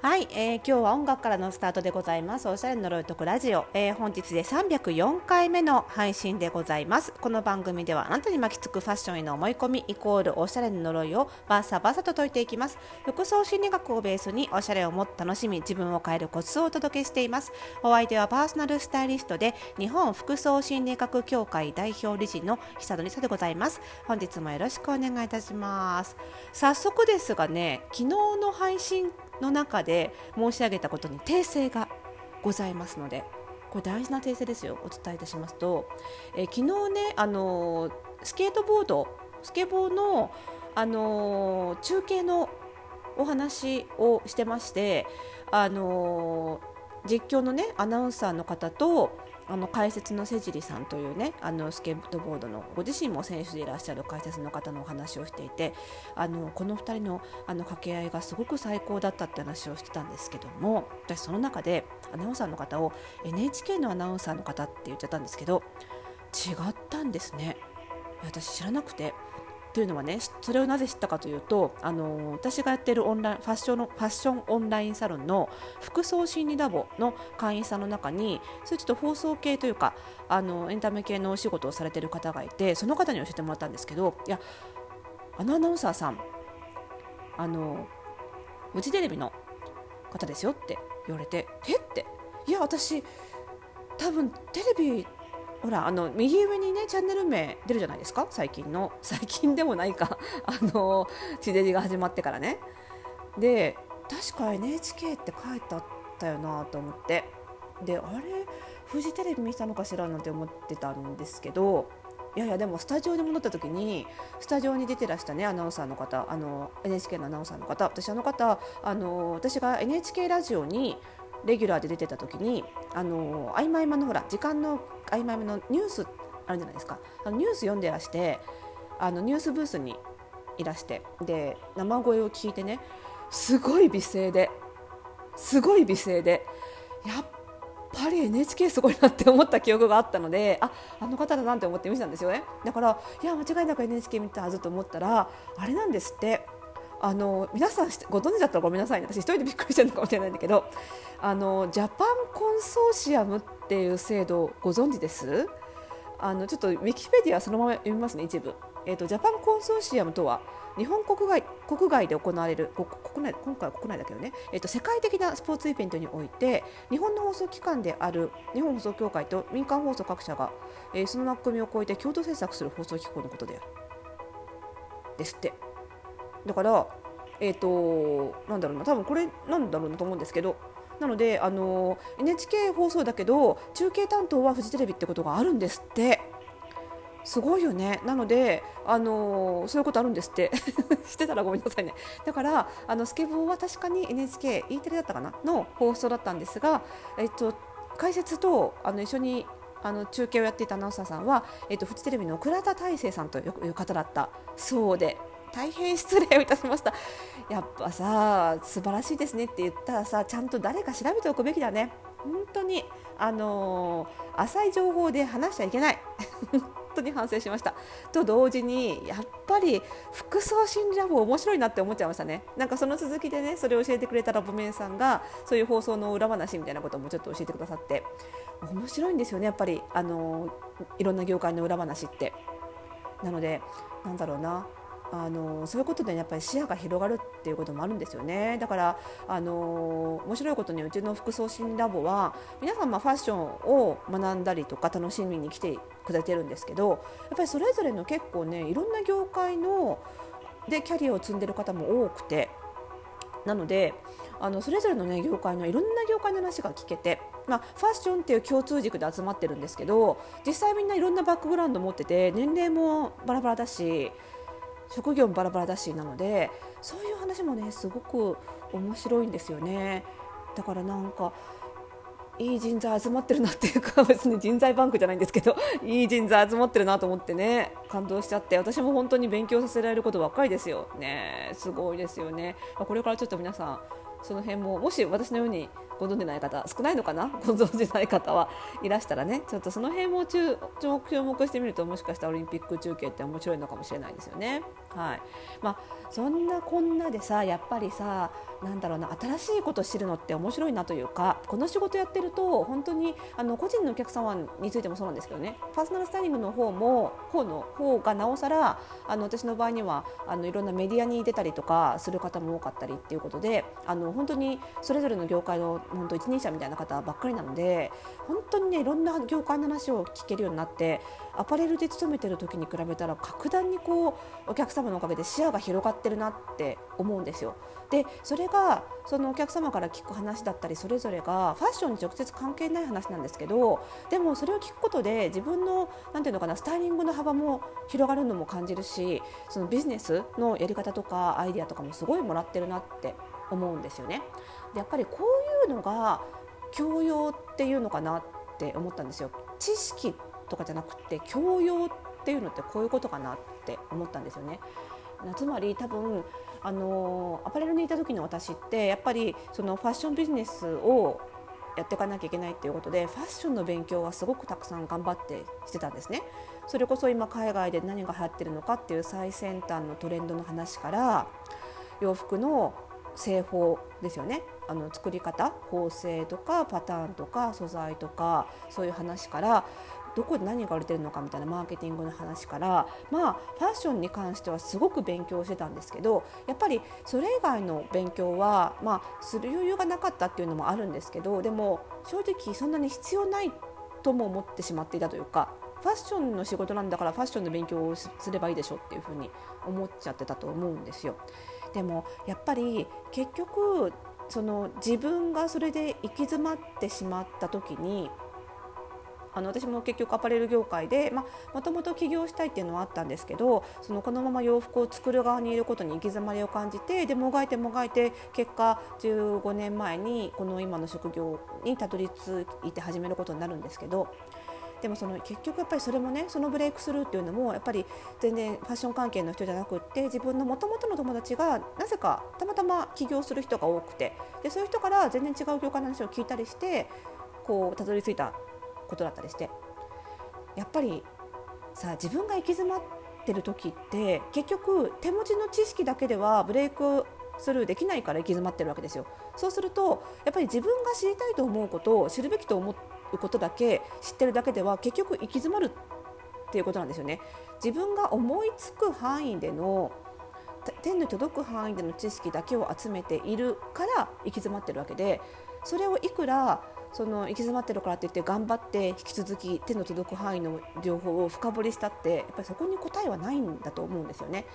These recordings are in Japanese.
はい、えー、今日は音楽からのスタートでございます。おしゃれの呪いとくラジオ、えー、本日で304回目の配信でございます。この番組ではあなたに巻きつくファッションへの思い込みイコールおしゃれの呪いをバサバサと解いていきます。服装心理学をベースにおしゃれをもっと楽しみ、自分を変えるコツをお届けしています。お相手はパーソナルスタイリストで日本服装心理学協会代表理事の久戸里沙でございます。本日もよろしくお願いいたします。早速ですがね、昨日の配信の中で申し上げたことに訂正がございますのでこれ大事な訂正ですよ。お伝えいたしますと、えー、昨日ねあのー、スケートボードスケボーの、あのー、中継のお話をしてましてあの実況のねアナウンサーの方とあの解説の瀬尻さんというねあのスケートボードのご自身も選手でいらっしゃる解説の方のお話をしていてあのこの2人のあの掛け合いがすごく最高だったって話をしてたんですけども私その中でアナウンサーの方を NHK のアナウンサーの方って言っちゃったんですけど違ったんですね。私知らなくて。というのはねそれをなぜ知ったかというとあの私がやっているオンラインファッションのファッションオンラインサロンの服装心理ラボの会員さんの中にそういうちょっと放送系というかあのエンタメ系のお仕事をされている方がいてその方に教えてもらったんですけどいやあのアナウンサーさんあのフジテレビの方ですよって言われてえって。いや私多分テレビほらあの右上にねチャンネル名出るじゃないですか？最近の。最近でもないか。あの地デジが始まってからね。で確か NHK って書いてあったよなと思って。であれ？フジテレビ見たのかしらなんて思ってたんですけどいやいやでもスタジオに戻った時にスタジオに出てらしたねアナウンサーの方。あの NHK のアナウンサーの方。私あの方あの私が NHK ラジオにレギュラーで出てた時にあの合間合間のほら時間の合間合間のニュースあるじゃないですか。あのニュース読んでらしてあのニュースブースにいらしてで生声を聞いてねすごい美声ですごい美声でやっぱり NHK すごいなって思った記憶があったのでああの方だなって思って見てたんですよね。だからいや間違いなく NHK 見たはずと思ったらあれなんですって。あの皆さんご存知だったらごめんなさい、ね、私一人でびっくりしてるのかもしれないんだけどあのジャパンコンソーシアムっていう制度ご存知です？あのちょっとウィキペディアそのまま読みますね一部、えーと、ジャパンコンソーシアムとは日本国外国外で行われる国内今回は国内だけどね、えーと、世界的なスポーツイベントにおいて日本の放送機関である日本放送協会と民間放送各社が、えー、その枠組みを超えて共同制作する放送機構のことであるですって。だからえっ、ー、となんだろうな多分これなんだろうなと思うんですけどなのであの NHK 放送だけど中継担当はフジテレビってことがあるんですって。すごいよね。なのであのそういうことあるんですって。してたらごめんなさいね。だからあのスケボーは確かに NHKE テレだったかな？の放送だったんですが、えっと、解説とあの一緒にあの中継をやっていたアナウンサーさんは、えっと、フジテレビの倉田大成さんという方だったそうで。大変失礼をいたしました。やっぱさ素晴らしいですねって言ったらさちゃんと誰か調べておくべきだね。本当にあのー、浅い情報で話しちゃいけない。本当に反省しました。と同時にやっぱり服装心理ラボ面白いなって思っちゃいましたね。なんかその続きでねそれを教えてくれたラボメンさんがそういう放送の裏話みたいなこともちょっと教えてくださって。面白いんですよねやっぱり。あの、いろんな業界の裏話って。なのでなんだろうな。あのそういうことで、ね、やっぱり視野が広がるっていうこともあるんですよね。だからあの面白いことにうちの服装診ラボは皆さんまファッションを学んだりとか楽しみに来てくれてるんですけどやっぱりそれぞれの結構ねいろんな業界のでキャリアを積んでる方も多くてなのであのそれぞれの、ね、業界のいろんな業界の話が聞けて、まあ、ファッションっていう共通軸で集まってるんですけど実際みんないろんなバックグラウンド持ってて年齢もバラバラだし職業もバラバラだしなのでそういう話もねすごく面白いんですよね。だからなんかいい人材集まってるなっていうか 別に人材バンクじゃないんですけどいい人材集まってるなと思ってね感動しちゃって私も本当に勉強させられることばっかりですよね。すごいですよね。これからちょっと皆さんその辺ももし私のようにご存じない方少ないのかな？ご存じない方はいらしたらね。ちょっとその辺も注注目してみるともしかしたらオリンピック中継って面白いのかもしれないですよね。はい。まあ、そんなこんなでさやっぱりさなんだろうな新しいことを知るのって面白いなというかこの仕事やってると本当にあの個人のお客様についてもそうなんですけどね。パーソナルスタイリングの方も方の方がなおさらあの私の場合にはあのいろんなメディアに出たりとかする方も多かったりっていうことであの本当にそれぞれの業界の本当一人者みたいな方ばっかりなので本当にねいろんな業界の話を聞けるようになってアパレルで勤めてる時に比べたら格段にこうお客様のおかげで視野が広がってるなって思うんですよ。でそれがそのお客様から聞く話だったりそれぞれがファッションに直接関係ない話なんですけどでもそれを聞くことで自分のなんていうのかなスタイリングの幅も広がるのも感じるしそのビジネスのやり方とかアイデアとかもすごいもらってるなって思うんですよね。でやっぱりこういうのが教養っていうのかなって思ったんですよ。知識とかじゃなくて教養っていうのってこういうことかなって思ったんですよね。つまり多分あのアパレルにいた時の私ってやっぱりそのファッションビジネスをやっていかなきゃいけないっていうことでファッションの勉強はすごくたくさん頑張ってしてたんですね。それこそ今海外で何が流行ってるのかっていう最先端のトレンドの話から洋服の製法ですよねあの作り方縫製とかパターンとか素材とかそういう話からどこで何が売れてるのかみたいなマーケティングの話からまあファッションに関してはすごく勉強してたんですけどやっぱりそれ以外の勉強はまあする余裕がなかったっていうのもあるんですけどでも正直そんなに必要ないとも思ってしまっていたというかファッションの仕事なんだからファッションの勉強をすればいいでしょっていうふうに思っちゃってたと思うんですよ。でもやっぱり結局その自分がそれで行き詰まってしまった時にあの私も結局アパレル業界でもともと起業したいっていうのはあったんですけどそのこのまま洋服を作る側にいることに行き詰まりを感じてでもがいてもがいて結果15年前にこの今の職業にたどり着いて始めることになるんですけど。でもその結局やっぱりそれもねそのブレイクスルーっていうのもやっぱり全然ファッション関係の人じゃなくって自分のもともとの友達がなぜかたまたま起業する人が多くてでそういう人から全然違う業界の話を聞いたりしてこうたどり着いたことだったりしてやっぱりさ自分が行き詰まってる時って結局手持ちの知識だけではブレイクスルーできないから行き詰まってるわけですよ。そうするとやっぱり自分が知りたいと思うことを知るべきと思うことだけ知ってるだけでは結局行き詰まるっていうことなんですよね。自分が思いつく範囲での手に届く範囲での知識だけを集めているから行き詰まってるわけでそれをいくらその行き詰まってるからって言って頑張って引き続き手の届く範囲の情報を深掘りしたってやっぱりそこに答えはないんだと思うんですよね。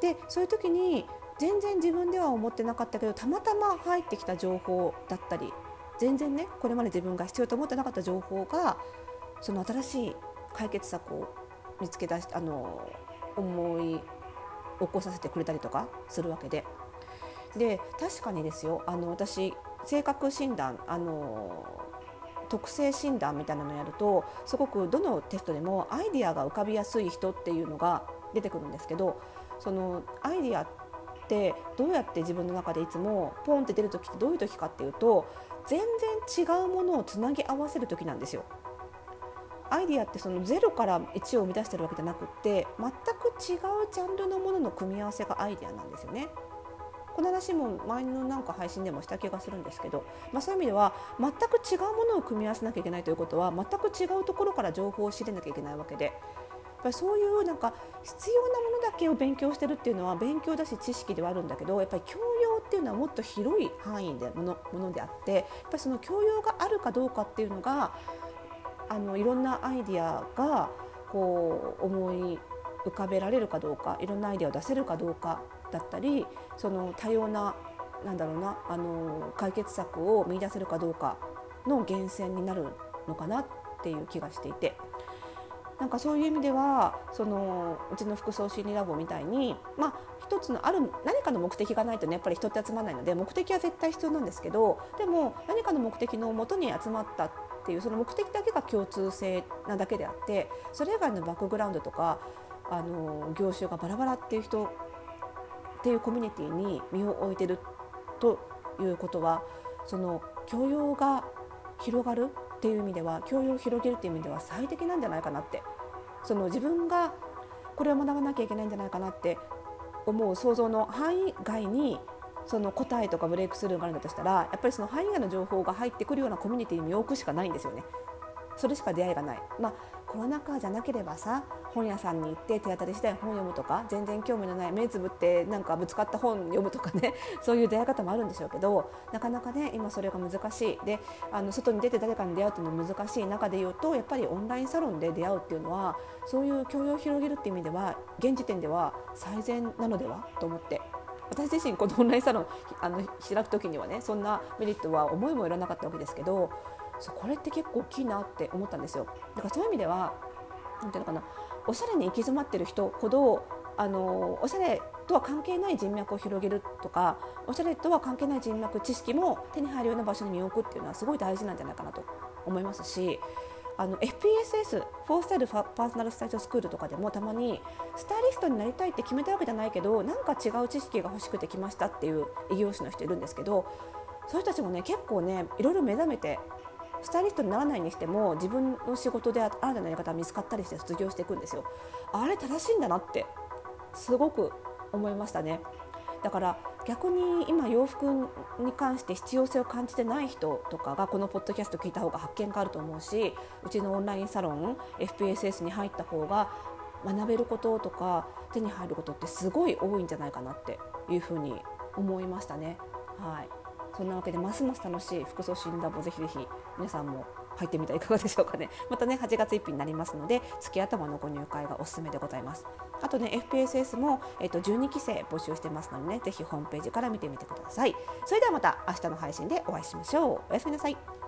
でそういう時に全然自分では思ってなかったけどたまたま入ってきた情報だったり全然ねこれまで自分が必要と思ってなかった情報がその新しい解決策を見つけ出しあの思い起こさせてくれたりとかするわけで。で確かにですよあの私性格診断あの特性診断みたいなのをやるとすごくどのテストでもアイディアが浮かびやすい人っていうのが出てくるんですけどそのアイディアってどうやって自分の中でいつもポンって出る時ってどういう時かっていうと全然違うものをつなぎ合わせる時なんですよ。アイディアってその0から1を生み出してるわけじゃなくって全く違うジャンルのものの組み合わせがアイディアなんですよね。この話も前のなんか配信でもした気がするんですけど、まあ、そういう意味では全く違うものを組み合わせなきゃいけないということは全く違うところから情報を仕入れなきゃいけないわけで。ぱりそういうなんか必要なものだけを勉強してるっていうのは勉強だし知識ではあるんだけどやっぱり教養っていうのはもっと広い範囲でものものであってやっぱその教養があるかどうかっていうのがあのいろんなアイディアがこう思い浮かべられるかどうかいろんなアイデアを出せるかどうかだったりその多様ななんだろうなあの解決策を見出せるかどうかの源泉になるのかなっていう気がしていて。なんかそういう意味ではそのうちの服装心理ラボみたいに、まあ、一つのある何かの目的がないとねやっぱり人って集まらないので目的は絶対必要なんですけどでも何かの目的のもとに集まったっていうその目的だけが共通性なだけであってそれ以外のバックグラウンドとかあの業種がバラバラっていう人っていうコミュニティに身を置いてるということはその教養が広がるっていう意味では教養を広げるっていう意味では最適なんじゃないかなってその自分がこれを学ばなきゃいけないんじゃないかなって思う想像の範囲外にその答えとかブレイクスルーがあるんだとしたらやっぱりその範囲外の情報が入ってくるようなコミュニティに身を置くしかないんですよね。それしか出会いがない、まあ、コロナ禍じゃなければさ本屋さんに行って手当たり次第本読むとか全然興味のない目つぶってなんかぶつかった本読むとかね そういう出会い方もあるんでしょうけどなかなかね今それが難しい。であの外に出て誰かに出会うっていうのは難しい中で言うとやっぱりオンラインサロンで出会うっていうのはそういう教養を広げるっていう意味では現時点では最善なのでは？と思って。私自身このオンラインサロンあの開く時にはねそんなメリットは思いもよらなかったわけですけどそうこれって結構大きいなって思ったんですよ。だからそういう意味ではなんていうのかなおしゃれに行き詰まってる人ほどあのおしゃれとは関係ない人脈を広げるとかおしゃれとは関係ない人脈知識も手に入るような場所に身を置くっていうのはすごい大事なんじゃないかなと思いますしあの FPSS フォースタイルパーソナルスタジオスクールとかでもたまにスタイリストになりたいって決めたわけじゃないけどなんか違う知識が欲しくて来ましたっていう異業種の人いるんですけどそういう人たちもね結構ねいろいろ目覚めてスタイリストにならないにしても自分の仕事で新たなやり方が見つかったりして卒業していくんですよ。あれ正しいんだなってすごく思いましたね。だから逆に今洋服に関して必要性を感じてない人とかがこのポッドキャスト聞いた方が発見があると思うしうちのオンラインサロン FPSS に入った方が学べることとか手に入ることってすごい多いんじゃないかなっていうふうに思いましたね。はいそんなわけでますます楽しい服装診断もぜひぜひ皆さんも入ってみてはいかがでしょうかね。またね8月1日になりますので月頭のご入会がおすすめでございます。あとね FPSS も、えっと、12期生募集してますのでねぜひホームページから見てみてください。それではまた明日の配信でお会いしましょう。おやすみなさい。